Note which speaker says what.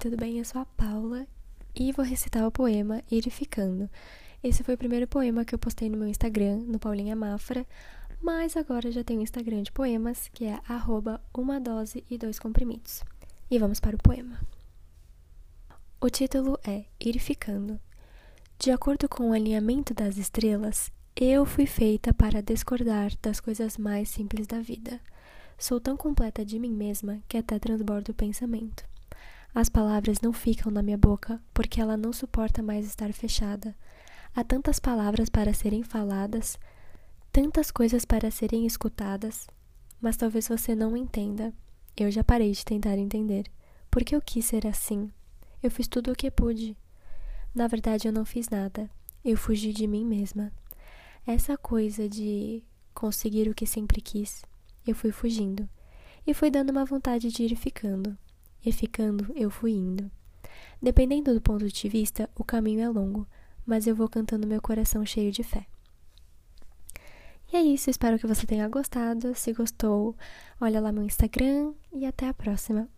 Speaker 1: tudo bem? Eu sou a Paula e vou recitar o poema Ir Ficando. Esse foi o primeiro poema que eu postei no meu Instagram, no Paulinha Mafra, mas agora já tenho um Instagram de poemas, que é arroba uma dose e dois comprimidos. E vamos para o poema. O título é Ir Ficando. De acordo com o alinhamento das estrelas, eu fui feita para discordar das coisas mais simples da vida. Sou tão completa de mim mesma que até transbordo o pensamento. As palavras não ficam na minha boca porque ela não suporta mais estar fechada. Há tantas palavras para serem faladas, tantas coisas para serem escutadas, mas talvez você não entenda. Eu já parei de tentar entender. Porque eu quis ser assim. Eu fiz tudo o que pude. Na verdade, eu não fiz nada. Eu fugi de mim mesma. Essa coisa de conseguir o que sempre quis, eu fui fugindo. E fui dando uma vontade de ir ficando e ficando eu fui indo. Dependendo do ponto de vista, o caminho é longo, mas eu vou cantando meu coração cheio de fé. E é isso, espero que você tenha gostado. Se gostou, olha lá meu Instagram e até a próxima.